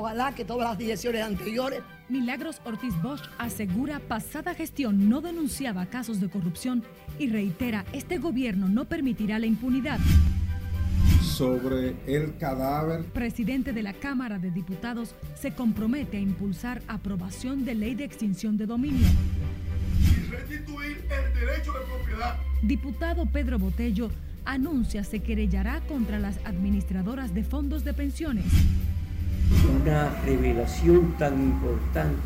Ojalá que todas las direcciones anteriores. Milagros Ortiz Bosch asegura pasada gestión no denunciaba casos de corrupción y reitera este gobierno no permitirá la impunidad. Sobre el cadáver. Presidente de la Cámara de Diputados se compromete a impulsar aprobación de ley de extinción de dominio. Y restituir el derecho de propiedad. Diputado Pedro Botello anuncia se querellará contra las administradoras de fondos de pensiones. Una revelación tan importante.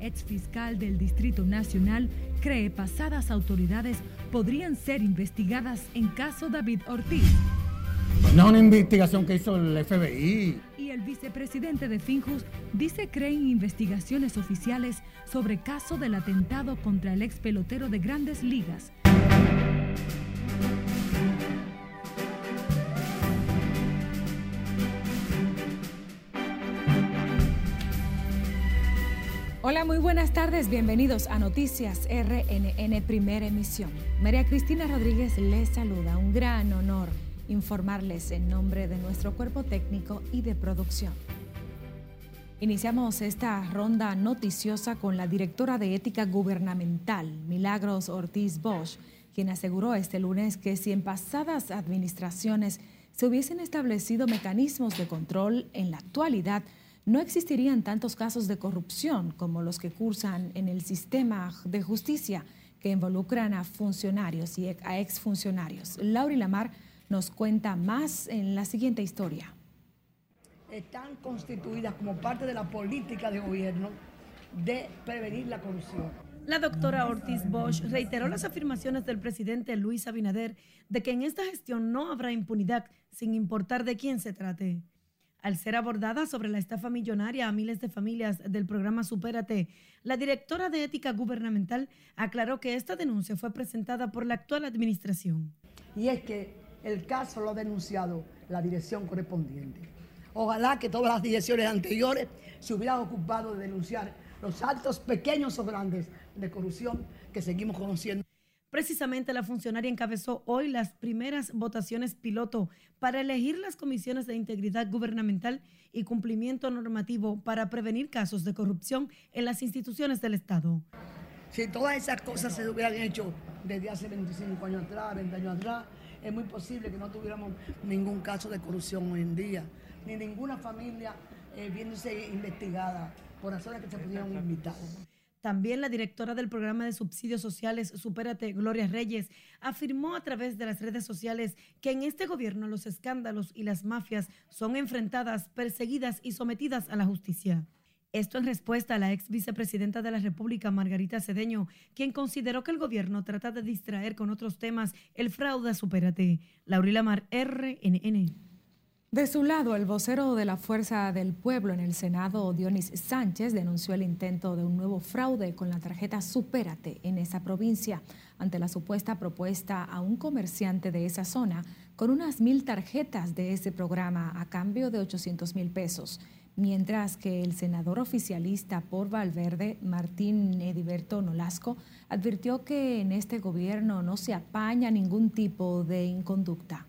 Ex fiscal del Distrito Nacional cree pasadas autoridades podrían ser investigadas en caso David Ortiz. No una investigación que hizo el FBI. Y el vicepresidente de Finjus dice creen investigaciones oficiales sobre caso del atentado contra el ex pelotero de grandes ligas. Hola, muy buenas tardes. Bienvenidos a Noticias RNN Primera Emisión. María Cristina Rodríguez les saluda. Un gran honor informarles en nombre de nuestro cuerpo técnico y de producción. Iniciamos esta ronda noticiosa con la directora de Ética Gubernamental, Milagros Ortiz Bosch, quien aseguró este lunes que si en pasadas administraciones se hubiesen establecido mecanismos de control en la actualidad, no existirían tantos casos de corrupción como los que cursan en el sistema de justicia que involucran a funcionarios y a exfuncionarios. Laura Lamar nos cuenta más en la siguiente historia. Están constituidas como parte de la política de gobierno de prevenir la corrupción. La doctora Ortiz Bosch reiteró las afirmaciones del presidente Luis Abinader de que en esta gestión no habrá impunidad sin importar de quién se trate. Al ser abordada sobre la estafa millonaria a miles de familias del programa Supérate, la directora de Ética Gubernamental aclaró que esta denuncia fue presentada por la actual administración. Y es que el caso lo ha denunciado la dirección correspondiente. Ojalá que todas las direcciones anteriores se hubieran ocupado de denunciar los actos pequeños o grandes de corrupción que seguimos conociendo. Precisamente la funcionaria encabezó hoy las primeras votaciones piloto para elegir las comisiones de integridad gubernamental y cumplimiento normativo para prevenir casos de corrupción en las instituciones del Estado. Si todas esas cosas se hubieran hecho desde hace 25 años atrás, 20 años atrás, es muy posible que no tuviéramos ningún caso de corrupción hoy en día, ni ninguna familia eh, viéndose investigada por razones que se pudieron invitar. También la directora del programa de subsidios sociales Supérate, Gloria Reyes, afirmó a través de las redes sociales que en este gobierno los escándalos y las mafias son enfrentadas, perseguidas y sometidas a la justicia. Esto en respuesta a la ex vicepresidenta de la República, Margarita Cedeño, quien consideró que el gobierno trata de distraer con otros temas el fraude a Supérate. Laurila Mar, RNN. De su lado, el vocero de la Fuerza del Pueblo en el Senado, Dionis Sánchez, denunció el intento de un nuevo fraude con la tarjeta Supérate en esa provincia, ante la supuesta propuesta a un comerciante de esa zona con unas mil tarjetas de ese programa a cambio de 800 mil pesos, mientras que el senador oficialista por Valverde, Martín Ediberto Nolasco, advirtió que en este gobierno no se apaña ningún tipo de inconducta.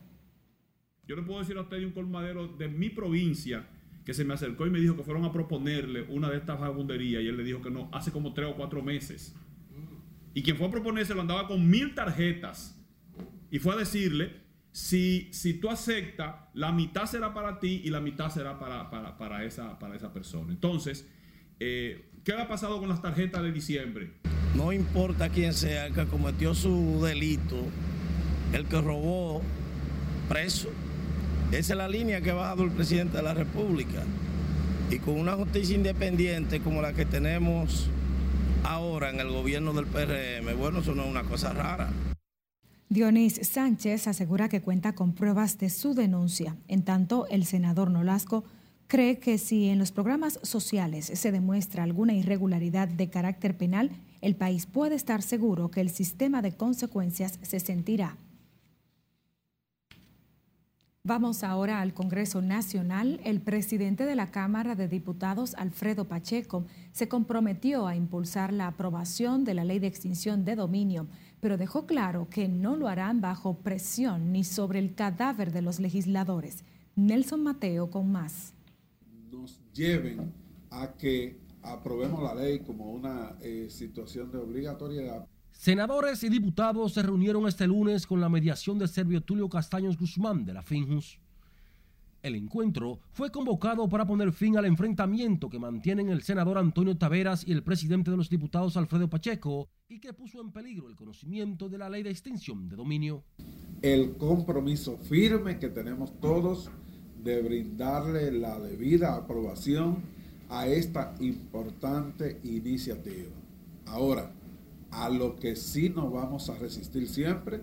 Yo le puedo decir a usted de un colmadero de mi provincia que se me acercó y me dijo que fueron a proponerle una de estas vagabunderías y él le dijo que no, hace como tres o cuatro meses. Y quien fue a proponerse lo andaba con mil tarjetas y fue a decirle, si, si tú aceptas, la mitad será para ti y la mitad será para, para, esa, para esa persona. Entonces, eh, ¿qué ha pasado con las tarjetas de diciembre? No importa quién sea el que cometió su delito, el que robó, preso esa es la línea que ha bajado el presidente de la República. Y con una justicia independiente como la que tenemos ahora en el gobierno del PRM, bueno, eso no es una cosa rara. Dionís Sánchez asegura que cuenta con pruebas de su denuncia. En tanto, el senador Nolasco cree que si en los programas sociales se demuestra alguna irregularidad de carácter penal, el país puede estar seguro que el sistema de consecuencias se sentirá Vamos ahora al Congreso Nacional. El presidente de la Cámara de Diputados, Alfredo Pacheco, se comprometió a impulsar la aprobación de la ley de extinción de dominio, pero dejó claro que no lo harán bajo presión ni sobre el cadáver de los legisladores. Nelson Mateo con más. No nos lleven a que aprobemos la ley como una eh, situación de obligatoriedad. Senadores y diputados se reunieron este lunes con la mediación de Servio Tulio Castaños Guzmán de la FINJUS. El encuentro fue convocado para poner fin al enfrentamiento que mantienen el senador Antonio Taveras y el presidente de los diputados Alfredo Pacheco y que puso en peligro el conocimiento de la ley de extinción de dominio. El compromiso firme que tenemos todos de brindarle la debida aprobación a esta importante iniciativa. Ahora, a lo que sí nos vamos a resistir siempre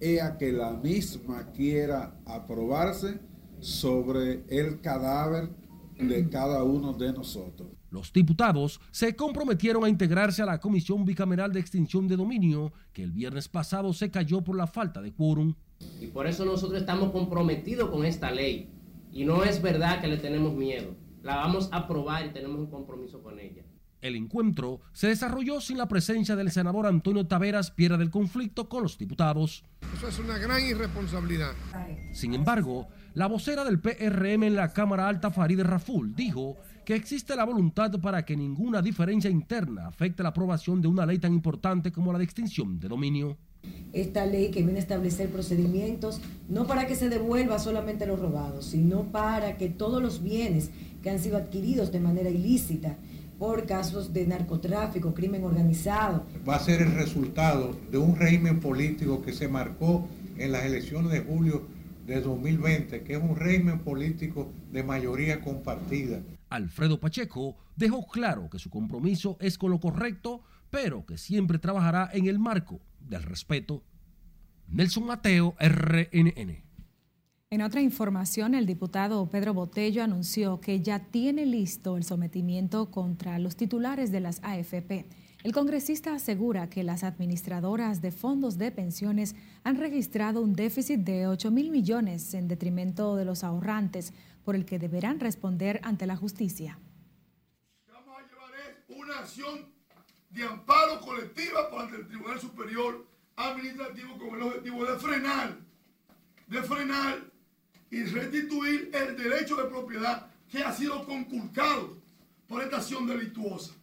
es a que la misma quiera aprobarse sobre el cadáver de cada uno de nosotros. Los diputados se comprometieron a integrarse a la Comisión Bicameral de Extinción de Dominio, que el viernes pasado se cayó por la falta de quórum. Y por eso nosotros estamos comprometidos con esta ley. Y no es verdad que le tenemos miedo. La vamos a aprobar y tenemos un compromiso con ella. El encuentro se desarrolló sin la presencia del senador Antonio Taveras, piedra del conflicto con los diputados. Eso es una gran irresponsabilidad. Sin embargo, la vocera del PRM en la Cámara Alta, Farideh Raful, dijo que existe la voluntad para que ninguna diferencia interna afecte la aprobación de una ley tan importante como la de extinción de dominio. Esta ley que viene a establecer procedimientos no para que se devuelva solamente los robados, sino para que todos los bienes que han sido adquiridos de manera ilícita por casos de narcotráfico, crimen organizado. Va a ser el resultado de un régimen político que se marcó en las elecciones de julio de 2020, que es un régimen político de mayoría compartida. Alfredo Pacheco dejó claro que su compromiso es con lo correcto, pero que siempre trabajará en el marco del respeto. Nelson Mateo, RNN. En otra información, el diputado Pedro Botello anunció que ya tiene listo el sometimiento contra los titulares de las AFP. El congresista asegura que las administradoras de fondos de pensiones han registrado un déficit de 8 mil millones en detrimento de los ahorrantes, por el que deberán responder ante la justicia. Vamos a llevar una acción de amparo colectiva ante el Tribunal Superior Administrativo con el objetivo de frenar, de frenar y restituir el derecho de propiedad que ha sido conculcado por esta acción delictuosa.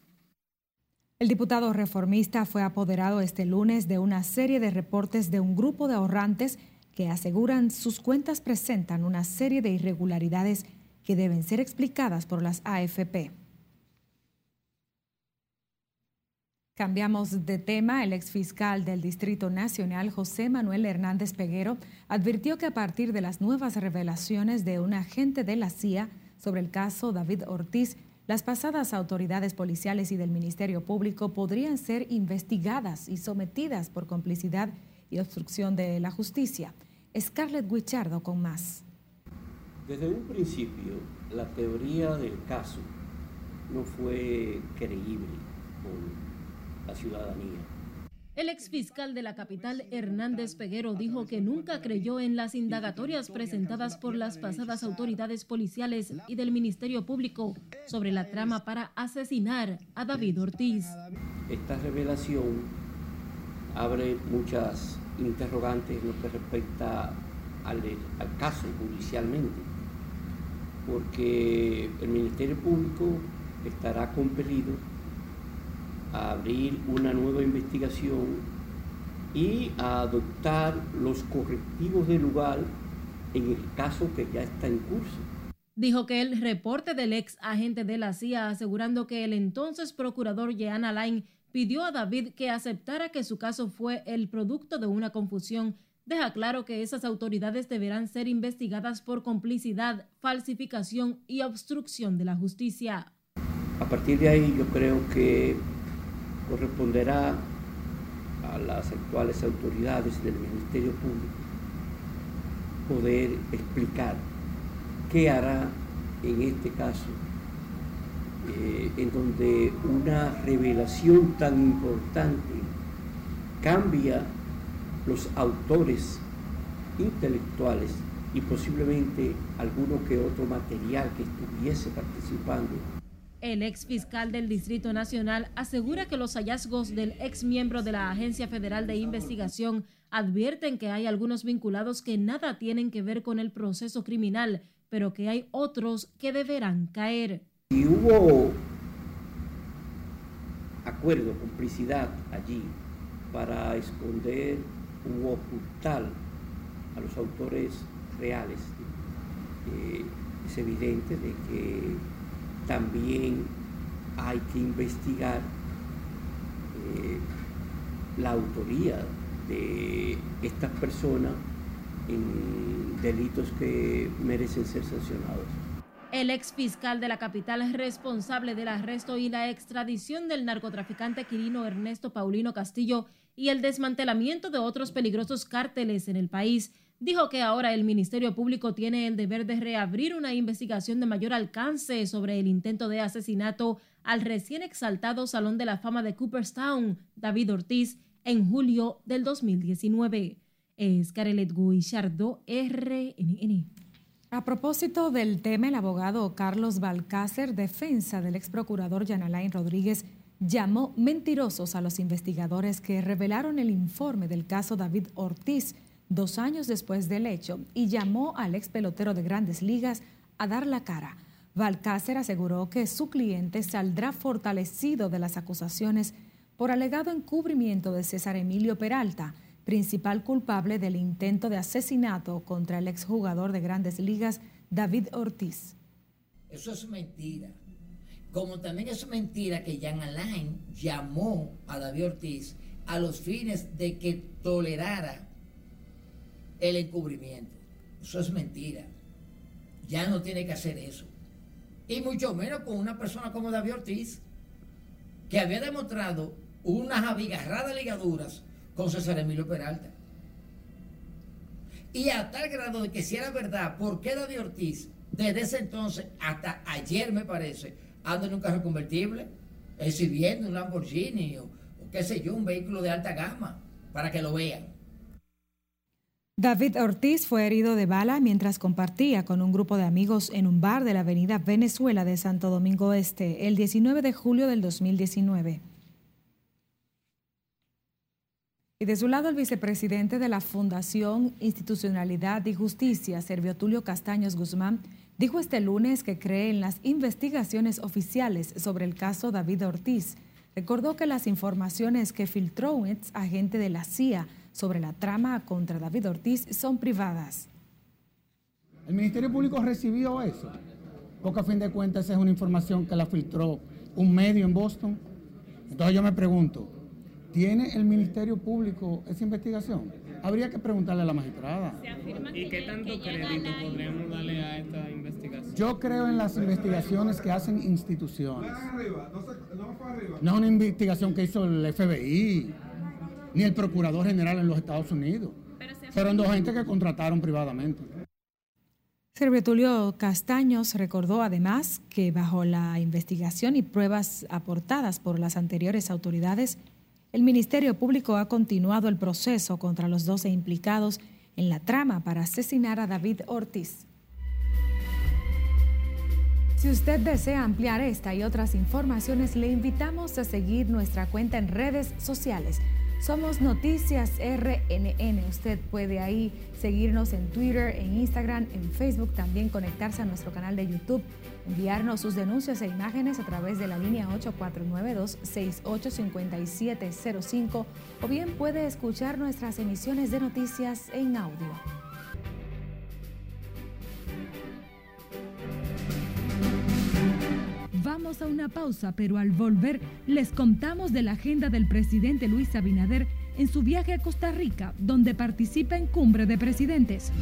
El diputado reformista fue apoderado este lunes de una serie de reportes de un grupo de ahorrantes que aseguran sus cuentas presentan una serie de irregularidades que deben ser explicadas por las AFP. Cambiamos de tema. El exfiscal del Distrito Nacional, José Manuel Hernández Peguero, advirtió que a partir de las nuevas revelaciones de un agente de la CIA sobre el caso David Ortiz, las pasadas autoridades policiales y del Ministerio Público podrían ser investigadas y sometidas por complicidad y obstrucción de la justicia. Scarlett Guichardo con más. Desde un principio, la teoría del caso no fue creíble la ciudadanía. El exfiscal de la capital, Hernández Peguero, dijo que nunca creyó en las indagatorias presentadas por las pasadas autoridades policiales y del Ministerio Público sobre la trama para asesinar a David Ortiz. Esta revelación abre muchas interrogantes en lo que respecta al, al caso judicialmente, porque el Ministerio Público estará compelido a abrir una nueva investigación y a adoptar los correctivos del lugar en el caso que ya está en curso. Dijo que el reporte del ex agente de la CIA asegurando que el entonces procurador Jean Alain pidió a David que aceptara que su caso fue el producto de una confusión, deja claro que esas autoridades deberán ser investigadas por complicidad, falsificación y obstrucción de la justicia. A partir de ahí yo creo que corresponderá a las actuales autoridades del Ministerio Público poder explicar qué hará en este caso, eh, en donde una revelación tan importante cambia los autores intelectuales y posiblemente alguno que otro material que estuviese participando el ex fiscal del Distrito Nacional asegura que los hallazgos del ex miembro de la Agencia Federal de Investigación advierten que hay algunos vinculados que nada tienen que ver con el proceso criminal, pero que hay otros que deberán caer. Y hubo acuerdo, complicidad allí para esconder u ocultar a los autores reales. Eh, es evidente de que también hay que investigar eh, la autoría de estas personas en delitos que merecen ser sancionados. El ex fiscal de la capital es responsable del arresto y la extradición del narcotraficante quirino Ernesto Paulino Castillo y el desmantelamiento de otros peligrosos cárteles en el país. Dijo que ahora el Ministerio Público tiene el deber de reabrir una investigación de mayor alcance sobre el intento de asesinato al recién exaltado Salón de la Fama de Cooperstown, David Ortiz, en julio del 2019. Es Carelet Guillardo, RNN. A propósito del tema, el abogado Carlos Balcácer, defensa del ex procurador Yanalain Rodríguez, llamó mentirosos a los investigadores que revelaron el informe del caso David Ortiz dos años después del hecho y llamó al ex pelotero de grandes ligas a dar la cara. Balcácer aseguró que su cliente saldrá fortalecido de las acusaciones por alegado encubrimiento de César Emilio Peralta, principal culpable del intento de asesinato contra el exjugador de grandes ligas David Ortiz. Eso es mentira. Como también es mentira que Jan Alain llamó a David Ortiz a los fines de que tolerara el encubrimiento. Eso es mentira. Ya no tiene que hacer eso. Y mucho menos con una persona como David Ortiz, que había demostrado unas abigarradas ligaduras con César Emilio Peralta. Y a tal grado de que si era verdad, ¿por qué David Ortiz, desde ese entonces hasta ayer me parece, anda en un carro convertible, exhibiendo un Lamborghini o, o qué sé yo, un vehículo de alta gama, para que lo vean? David Ortiz fue herido de bala mientras compartía con un grupo de amigos en un bar de la avenida Venezuela de Santo Domingo Este el 19 de julio del 2019. Y de su lado, el vicepresidente de la Fundación Institucionalidad y Justicia, Servio Tulio Castaños Guzmán, dijo este lunes que cree en las investigaciones oficiales sobre el caso David Ortiz. Recordó que las informaciones que filtró un ex agente de la CIA sobre la trama contra David Ortiz son privadas. El Ministerio Público recibió eso, porque a fin de cuentas esa es una información que la filtró un medio en Boston. Entonces yo me pregunto, ¿Tiene el Ministerio Público esa investigación? Habría que preguntarle a la magistrada. ¿Y qué tanto crédito podríamos darle a esta investigación? Yo creo en las investigaciones que hacen instituciones. No es una investigación que hizo el FBI, ni el Procurador General en los Estados Unidos. Fueron dos gente que contrataron privadamente. Tulio Castaños recordó además que bajo la investigación y pruebas aportadas por las anteriores autoridades, el Ministerio Público ha continuado el proceso contra los 12 implicados en la trama para asesinar a David Ortiz. Si usted desea ampliar esta y otras informaciones, le invitamos a seguir nuestra cuenta en redes sociales. Somos Noticias RNN. Usted puede ahí seguirnos en Twitter, en Instagram, en Facebook, también conectarse a nuestro canal de YouTube enviarnos sus denuncias e imágenes a través de la línea 8492-685705 o bien puede escuchar nuestras emisiones de noticias en audio. Vamos a una pausa, pero al volver les contamos de la agenda del presidente Luis Abinader en su viaje a Costa Rica, donde participa en cumbre de presidentes.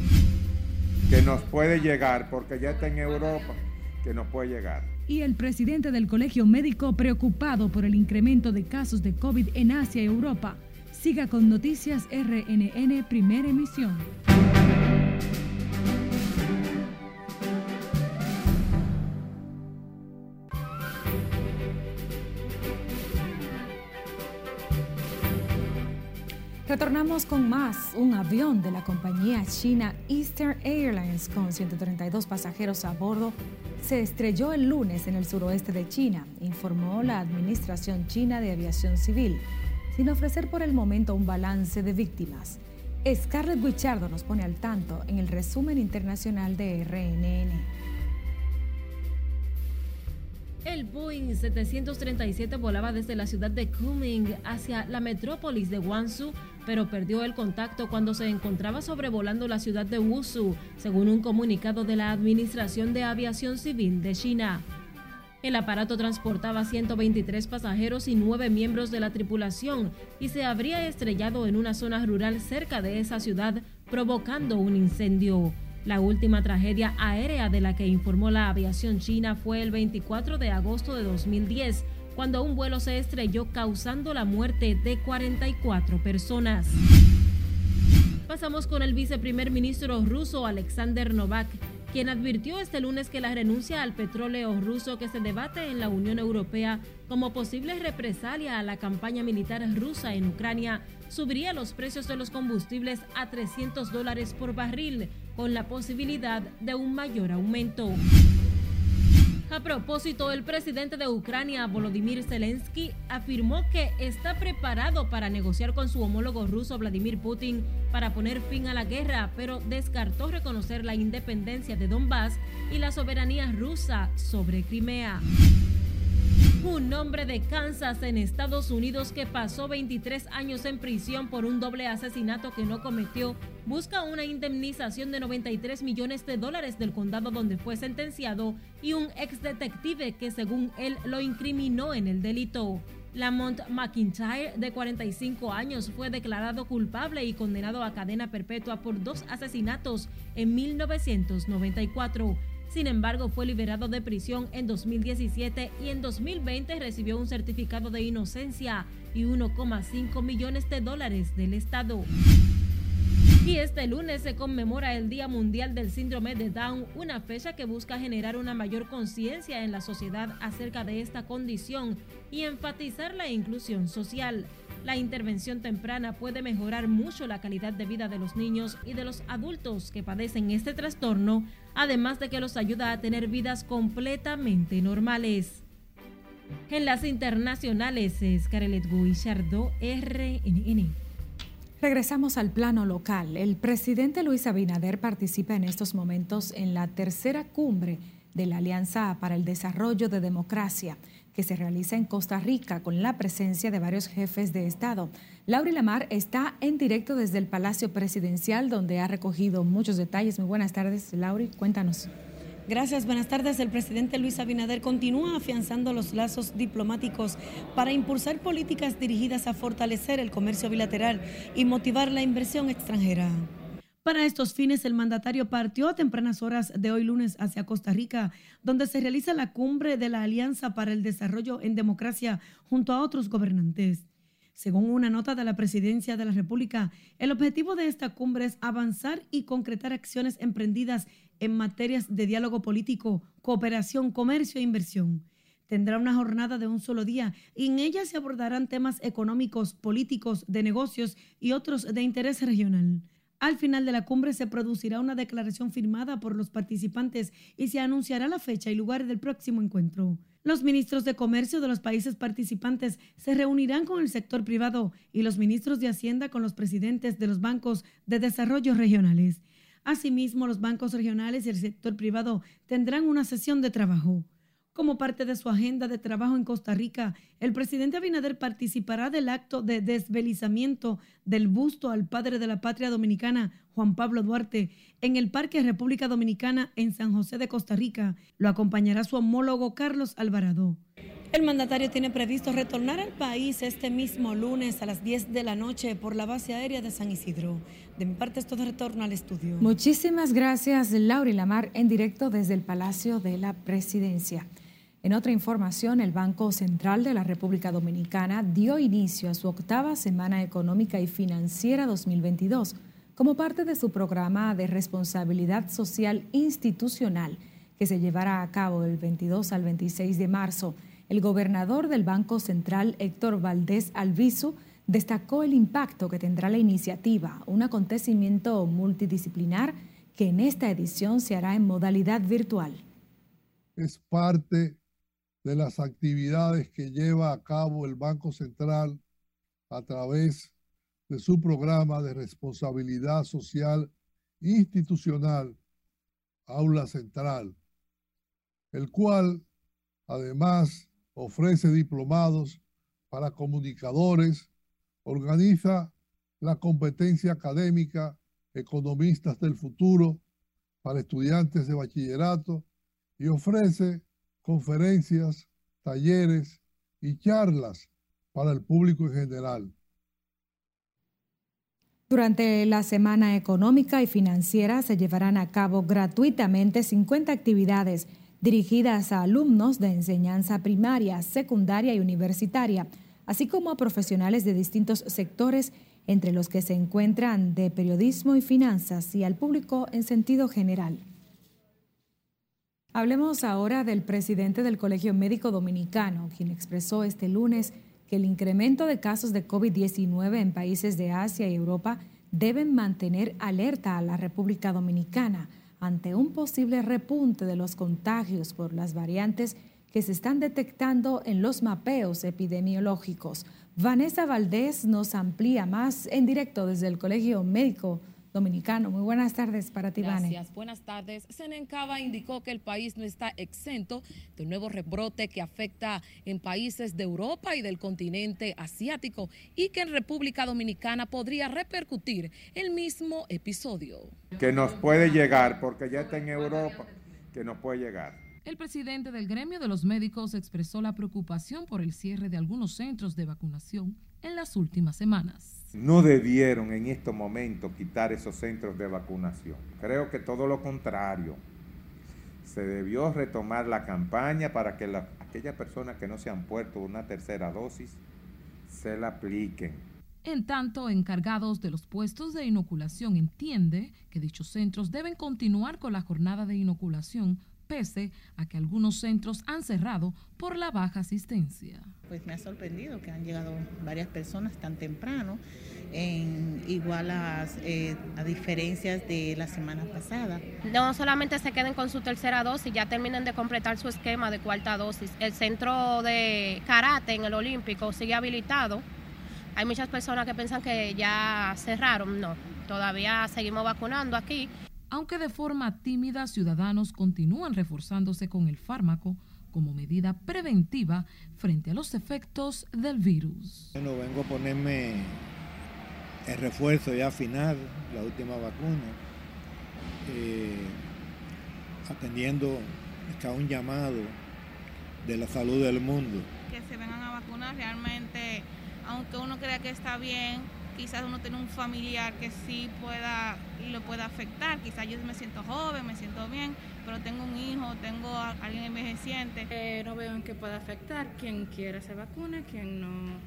Que nos puede llegar porque ya está en Europa que no puede llegar. Y el presidente del Colegio Médico preocupado por el incremento de casos de COVID en Asia y Europa. Siga con Noticias RNN Primera Emisión. Retornamos con más. Un avión de la compañía china Eastern Airlines con 132 pasajeros a bordo se estrelló el lunes en el suroeste de China, informó la Administración China de Aviación Civil, sin ofrecer por el momento un balance de víctimas. Scarlett Guichardo nos pone al tanto en el resumen internacional de RNN. El Boeing 737 volaba desde la ciudad de Kunming hacia la metrópolis de Guangzhou, pero perdió el contacto cuando se encontraba sobrevolando la ciudad de Wuzhou, según un comunicado de la Administración de Aviación Civil de China. El aparato transportaba 123 pasajeros y 9 miembros de la tripulación y se habría estrellado en una zona rural cerca de esa ciudad, provocando un incendio. La última tragedia aérea de la que informó la aviación china fue el 24 de agosto de 2010, cuando un vuelo se estrelló causando la muerte de 44 personas. Pasamos con el viceprimer ministro ruso Alexander Novak, quien advirtió este lunes que la renuncia al petróleo ruso que se debate en la Unión Europea como posible represalia a la campaña militar rusa en Ucrania subiría los precios de los combustibles a 300 dólares por barril, con la posibilidad de un mayor aumento. A propósito, el presidente de Ucrania, Volodymyr Zelensky, afirmó que está preparado para negociar con su homólogo ruso Vladimir Putin para poner fin a la guerra, pero descartó reconocer la independencia de Donbass y la soberanía rusa sobre Crimea. Un hombre de Kansas en Estados Unidos que pasó 23 años en prisión por un doble asesinato que no cometió busca una indemnización de 93 millones de dólares del condado donde fue sentenciado y un ex detective que según él lo incriminó en el delito. Lamont McIntyre, de 45 años, fue declarado culpable y condenado a cadena perpetua por dos asesinatos en 1994. Sin embargo, fue liberado de prisión en 2017 y en 2020 recibió un certificado de inocencia y 1,5 millones de dólares del Estado. Y este lunes se conmemora el Día Mundial del Síndrome de Down, una fecha que busca generar una mayor conciencia en la sociedad acerca de esta condición y enfatizar la inclusión social. La intervención temprana puede mejorar mucho la calidad de vida de los niños y de los adultos que padecen este trastorno, además de que los ayuda a tener vidas completamente normales. En las internacionales, Scarlett Guillardo, RNN. Regresamos al plano local. El presidente Luis Abinader participa en estos momentos en la tercera cumbre de la Alianza para el Desarrollo de Democracia que se realiza en Costa Rica con la presencia de varios jefes de Estado. Laura Lamar está en directo desde el Palacio Presidencial donde ha recogido muchos detalles. Muy buenas tardes, Lauri, cuéntanos. Gracias, buenas tardes. El presidente Luis Abinader continúa afianzando los lazos diplomáticos para impulsar políticas dirigidas a fortalecer el comercio bilateral y motivar la inversión extranjera. Para estos fines, el mandatario partió a tempranas horas de hoy lunes hacia Costa Rica, donde se realiza la cumbre de la Alianza para el Desarrollo en Democracia junto a otros gobernantes. Según una nota de la Presidencia de la República, el objetivo de esta cumbre es avanzar y concretar acciones emprendidas en materias de diálogo político, cooperación, comercio e inversión. Tendrá una jornada de un solo día y en ella se abordarán temas económicos, políticos, de negocios y otros de interés regional. Al final de la cumbre se producirá una declaración firmada por los participantes y se anunciará la fecha y lugar del próximo encuentro. Los ministros de Comercio de los países participantes se reunirán con el sector privado y los ministros de Hacienda con los presidentes de los bancos de desarrollo regionales. Asimismo, los bancos regionales y el sector privado tendrán una sesión de trabajo. Como parte de su agenda de trabajo en Costa Rica, el presidente Abinader participará del acto de desvelizamiento del busto al padre de la patria dominicana, Juan Pablo Duarte, en el Parque República Dominicana en San José de Costa Rica. Lo acompañará su homólogo Carlos Alvarado. El mandatario tiene previsto retornar al país este mismo lunes a las 10 de la noche por la base aérea de San Isidro. De mi parte es todo retorno al estudio. Muchísimas gracias, Laura Lamar, en directo desde el Palacio de la Presidencia. En otra información, el Banco Central de la República Dominicana dio inicio a su octava Semana Económica y Financiera 2022 como parte de su programa de responsabilidad social institucional que se llevará a cabo del 22 al 26 de marzo. El gobernador del Banco Central, Héctor Valdés Alviso, destacó el impacto que tendrá la iniciativa, un acontecimiento multidisciplinar que en esta edición se hará en modalidad virtual. Es parte de las actividades que lleva a cabo el Banco Central a través de su programa de responsabilidad social institucional, Aula Central, el cual además ofrece diplomados para comunicadores, organiza la competencia académica Economistas del Futuro para estudiantes de bachillerato y ofrece conferencias, talleres y charlas para el público en general. Durante la Semana Económica y Financiera se llevarán a cabo gratuitamente 50 actividades dirigidas a alumnos de enseñanza primaria, secundaria y universitaria, así como a profesionales de distintos sectores, entre los que se encuentran de periodismo y finanzas, y al público en sentido general. Hablemos ahora del presidente del Colegio Médico Dominicano, quien expresó este lunes que el incremento de casos de COVID-19 en países de Asia y Europa deben mantener alerta a la República Dominicana ante un posible repunte de los contagios por las variantes que se están detectando en los mapeos epidemiológicos. Vanessa Valdés nos amplía más en directo desde el Colegio Médico Dominicano. Muy buenas tardes para ti, Gracias, buenas tardes. Senencaba indicó que el país no está exento de un nuevo rebrote que afecta en países de Europa y del continente asiático y que en República Dominicana podría repercutir el mismo episodio. Que nos puede llegar, porque ya está en Europa, que nos puede llegar. El presidente del gremio de los médicos expresó la preocupación por el cierre de algunos centros de vacunación en las últimas semanas no debieron en estos momentos quitar esos centros de vacunación. Creo que todo lo contrario. Se debió retomar la campaña para que aquellas personas que no se han puesto una tercera dosis se la apliquen. En tanto, encargados de los puestos de inoculación entiende que dichos centros deben continuar con la jornada de inoculación pese a que algunos centros han cerrado por la baja asistencia. Pues me ha sorprendido que han llegado varias personas tan temprano, en igual a, eh, a diferencias de la semana pasada. No solamente se queden con su tercera dosis, ya terminen de completar su esquema de cuarta dosis. El centro de karate en el Olímpico sigue habilitado. Hay muchas personas que piensan que ya cerraron, no, todavía seguimos vacunando aquí aunque de forma tímida ciudadanos continúan reforzándose con el fármaco como medida preventiva frente a los efectos del virus. Bueno, vengo a ponerme el refuerzo ya final, la última vacuna, eh, atendiendo a un llamado de la salud del mundo. Que se vengan a vacunar realmente, aunque uno crea que está bien, quizás uno tiene un familiar que sí pueda lo pueda afectar. Quizás yo me siento joven, me siento bien, pero tengo un hijo, tengo a alguien envejeciente. Eh, no veo en qué pueda afectar. Quien quiera se vacune, quien no,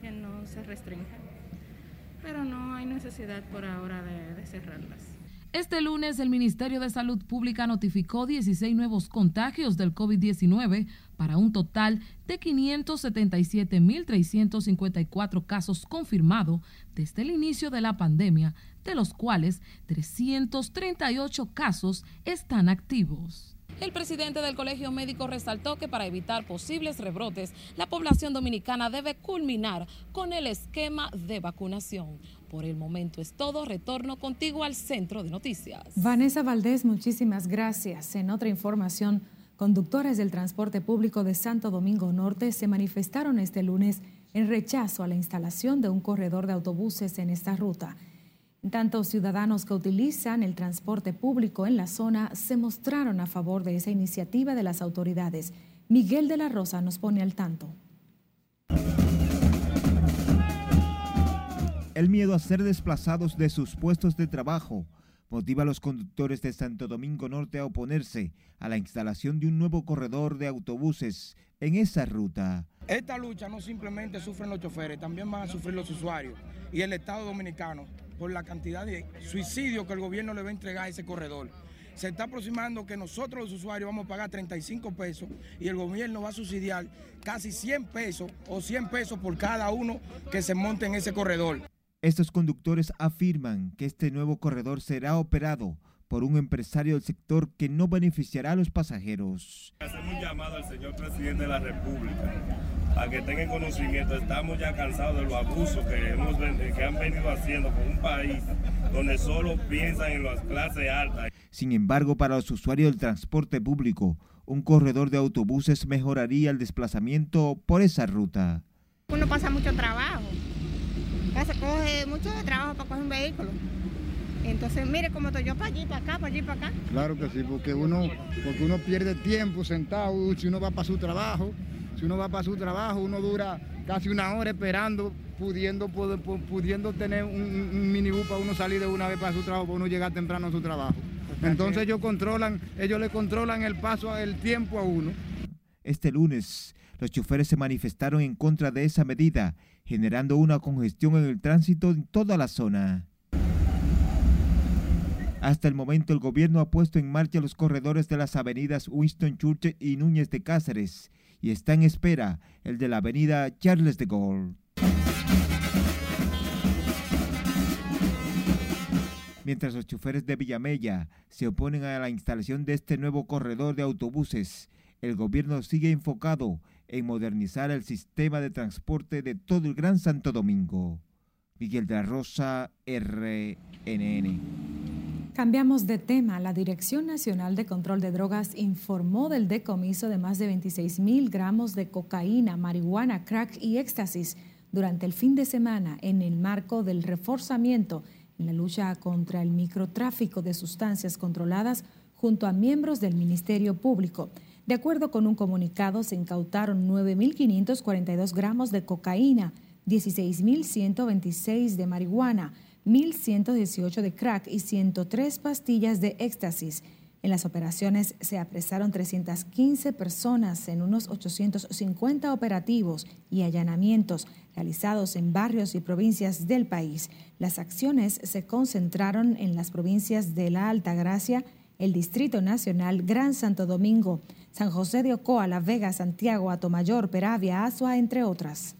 quien no se restringe. Pero no hay necesidad por ahora de cerrarlas. Este lunes el Ministerio de Salud Pública notificó 16 nuevos contagios del COVID-19 para un total de 577.354 casos confirmados desde el inicio de la pandemia, de los cuales 338 casos están activos. El presidente del Colegio Médico resaltó que para evitar posibles rebrotes, la población dominicana debe culminar con el esquema de vacunación. Por el momento es todo. Retorno contigo al centro de noticias. Vanessa Valdés, muchísimas gracias. En otra información, conductores del transporte público de Santo Domingo Norte se manifestaron este lunes en rechazo a la instalación de un corredor de autobuses en esta ruta. Tanto ciudadanos que utilizan el transporte público en la zona se mostraron a favor de esa iniciativa de las autoridades. Miguel de la Rosa nos pone al tanto. El miedo a ser desplazados de sus puestos de trabajo motiva a los conductores de Santo Domingo Norte a oponerse a la instalación de un nuevo corredor de autobuses en esa ruta. Esta lucha no simplemente sufren los choferes, también van a sufrir los usuarios y el Estado dominicano por la cantidad de suicidios que el gobierno le va a entregar a ese corredor. Se está aproximando que nosotros los usuarios vamos a pagar 35 pesos y el gobierno va a subsidiar casi 100 pesos o 100 pesos por cada uno que se monte en ese corredor. Estos conductores afirman que este nuevo corredor será operado por un empresario del sector que no beneficiará a los pasajeros. Hacemos un llamado al señor presidente de la República para que tengan conocimiento, estamos ya cansados de los abusos que, hemos, que han venido haciendo con un país donde solo piensan en las clases altas. Sin embargo, para los usuarios del transporte público, un corredor de autobuses mejoraría el desplazamiento por esa ruta. Uno pasa mucho trabajo, se coge mucho trabajo para coger un vehículo. Entonces, mire cómo estoy yo para allí, para acá, para allí, para acá. Claro que sí, porque uno, porque uno pierde tiempo sentado, si uno va para su trabajo, si uno va para su trabajo, uno dura casi una hora esperando, pudiendo, pudiendo tener un, minibús para uno salir de una vez para su trabajo, para uno llegar temprano a su trabajo. Entonces ellos controlan, ellos le controlan el paso, el tiempo a uno. Este lunes, los choferes se manifestaron en contra de esa medida, generando una congestión en el tránsito en toda la zona. Hasta el momento el gobierno ha puesto en marcha los corredores de las avenidas Winston Churchill y Núñez de Cáceres y está en espera el de la avenida Charles de Gaulle. Mientras los choferes de Villamella se oponen a la instalación de este nuevo corredor de autobuses, el gobierno sigue enfocado en modernizar el sistema de transporte de todo el Gran Santo Domingo. Miguel de la Rosa, RNN. Cambiamos de tema. La Dirección Nacional de Control de Drogas informó del decomiso de más de 26 mil gramos de cocaína, marihuana, crack y éxtasis durante el fin de semana en el marco del reforzamiento en la lucha contra el microtráfico de sustancias controladas junto a miembros del Ministerio Público. De acuerdo con un comunicado, se incautaron 9.542 gramos de cocaína, 16.126 de marihuana, 1.118 de crack y 103 pastillas de éxtasis. En las operaciones se apresaron 315 personas en unos 850 operativos y allanamientos realizados en barrios y provincias del país. Las acciones se concentraron en las provincias de La Alta Gracia, el Distrito Nacional, Gran Santo Domingo, San José de Ocoa, La Vega, Santiago, Atomayor, Peravia, Asua, entre otras.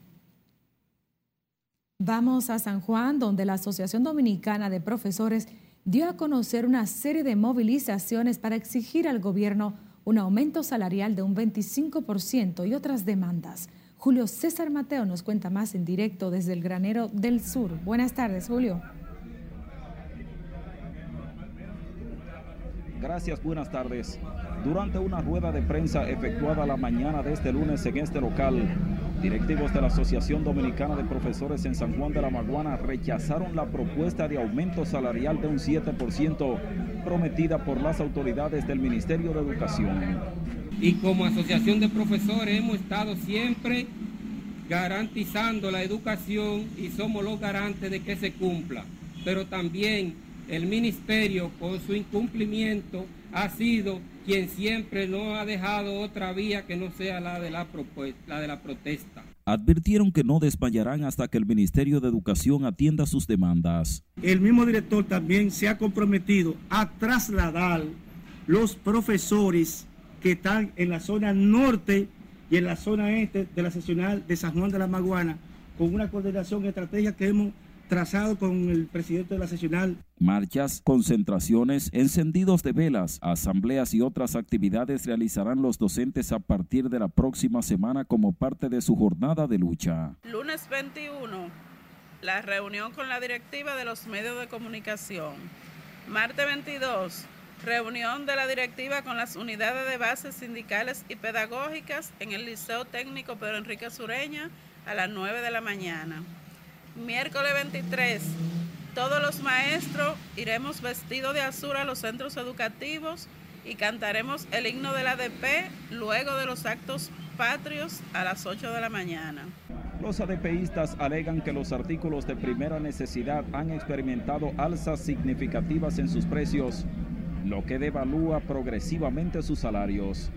Vamos a San Juan, donde la Asociación Dominicana de Profesores dio a conocer una serie de movilizaciones para exigir al gobierno un aumento salarial de un 25% y otras demandas. Julio César Mateo nos cuenta más en directo desde el granero del sur. Buenas tardes, Julio. Gracias, buenas tardes. Durante una rueda de prensa efectuada la mañana de este lunes en este local, directivos de la Asociación Dominicana de Profesores en San Juan de la Maguana rechazaron la propuesta de aumento salarial de un 7% prometida por las autoridades del Ministerio de Educación. Y como Asociación de Profesores hemos estado siempre garantizando la educación y somos los garantes de que se cumpla, pero también el Ministerio con su incumplimiento ha sido quien siempre no ha dejado otra vía que no sea la de la, la de la protesta. Advirtieron que no desmayarán hasta que el Ministerio de Educación atienda sus demandas. El mismo director también se ha comprometido a trasladar los profesores que están en la zona norte y en la zona este de la seccional de San Juan de la Maguana con una coordinación estratégica que hemos trazado con el presidente de la seccional. Marchas, concentraciones, encendidos de velas, asambleas y otras actividades realizarán los docentes a partir de la próxima semana como parte de su jornada de lucha. Lunes 21, la reunión con la directiva de los medios de comunicación. Martes 22, reunión de la directiva con las unidades de bases sindicales y pedagógicas en el Liceo Técnico Pedro Enrique Sureña a las 9 de la mañana. Miércoles 23, todos los maestros iremos vestidos de azul a los centros educativos y cantaremos el himno de la ADP luego de los actos patrios a las 8 de la mañana. Los ADPistas alegan que los artículos de primera necesidad han experimentado alzas significativas en sus precios, lo que devalúa progresivamente sus salarios.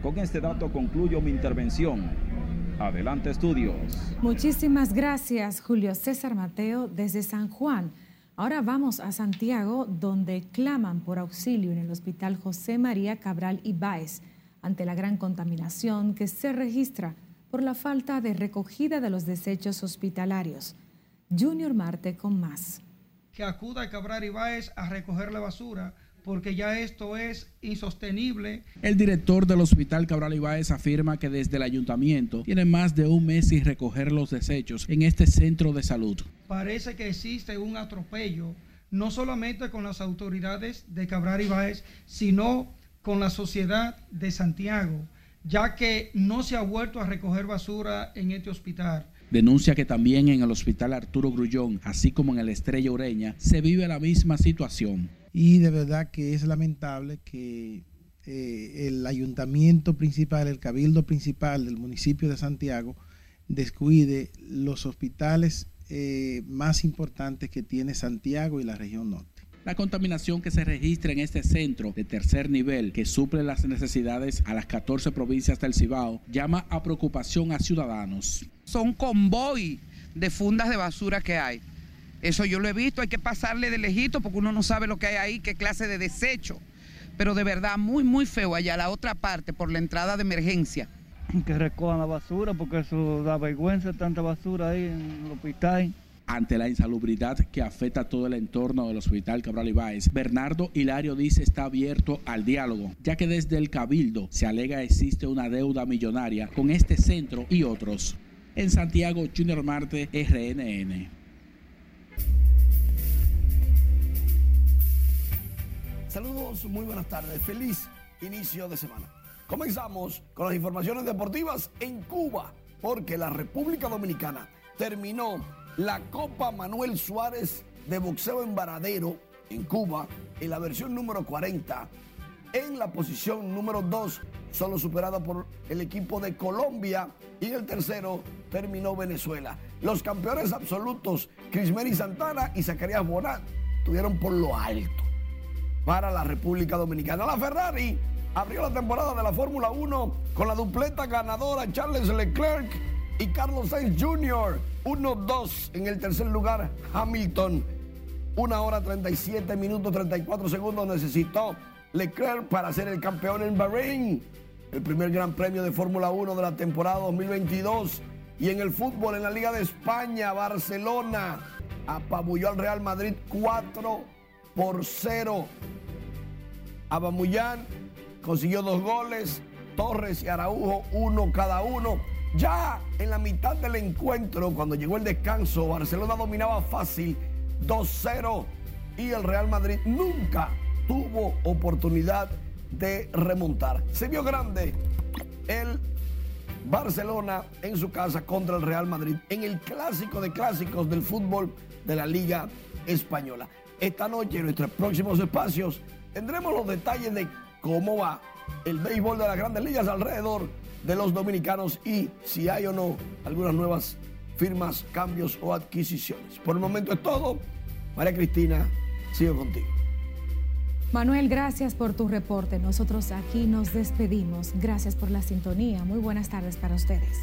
Con este dato concluyo mi intervención. Adelante estudios. Muchísimas gracias Julio César Mateo desde San Juan. Ahora vamos a Santiago donde claman por auxilio en el Hospital José María Cabral y Báez ante la gran contaminación que se registra por la falta de recogida de los desechos hospitalarios. Junior Marte con más. Que acuda a Cabral y Báez a recoger la basura porque ya esto es insostenible. El director del Hospital Cabral Ibáez afirma que desde el ayuntamiento tiene más de un mes sin recoger los desechos en este centro de salud. Parece que existe un atropello, no solamente con las autoridades de Cabral Ibáez, sino con la sociedad de Santiago, ya que no se ha vuelto a recoger basura en este hospital. Denuncia que también en el Hospital Arturo Grullón, así como en el Estrella Ureña, se vive la misma situación y de verdad que es lamentable que eh, el ayuntamiento principal, el cabildo principal del municipio de Santiago descuide los hospitales eh, más importantes que tiene Santiago y la región norte. La contaminación que se registra en este centro de tercer nivel, que suple las necesidades a las 14 provincias del Cibao, llama a preocupación a ciudadanos. Son convoy de fundas de basura que hay eso yo lo he visto, hay que pasarle de lejito porque uno no sabe lo que hay ahí, qué clase de desecho. Pero de verdad, muy, muy feo allá, la otra parte, por la entrada de emergencia. Que recojan la basura porque eso da vergüenza, tanta basura ahí en el hospital. Ante la insalubridad que afecta a todo el entorno del Hospital Cabral Ibáez, Bernardo Hilario dice está abierto al diálogo, ya que desde el Cabildo se alega existe una deuda millonaria con este centro y otros. En Santiago, Junior Marte, RNN. Saludos, muy buenas tardes. Feliz inicio de semana. Comenzamos con las informaciones deportivas en Cuba, porque la República Dominicana terminó la Copa Manuel Suárez de boxeo en Varadero en Cuba en la versión número 40. En la posición número 2, solo superada por el equipo de Colombia. Y en el tercero terminó Venezuela. Los campeones absolutos, Crismeri Santana y Zacarías Bonat, tuvieron por lo alto para la República Dominicana. La Ferrari abrió la temporada de la Fórmula 1 con la dupleta ganadora Charles Leclerc y Carlos Sainz Jr. 1-2 en el tercer lugar Hamilton. Una hora 37 minutos 34 segundos necesitó Leclerc para ser el campeón en Bahrein. El primer gran premio de Fórmula 1 de la temporada 2022. Y en el fútbol, en la Liga de España, Barcelona apabulló al Real Madrid 4 por 0. Abamuyán consiguió dos goles, Torres y Araujo uno cada uno. Ya en la mitad del encuentro, cuando llegó el descanso, Barcelona dominaba fácil 2-0 y el Real Madrid nunca tuvo oportunidad de remontar. Se vio grande el Barcelona en su casa contra el Real Madrid en el clásico de clásicos del fútbol de la Liga Española. Esta noche en nuestros próximos espacios tendremos los detalles de cómo va el béisbol de las grandes ligas alrededor de los dominicanos y si hay o no algunas nuevas firmas, cambios o adquisiciones. Por el momento es todo. María Cristina, sigo contigo. Manuel, gracias por tu reporte. Nosotros aquí nos despedimos. Gracias por la sintonía. Muy buenas tardes para ustedes.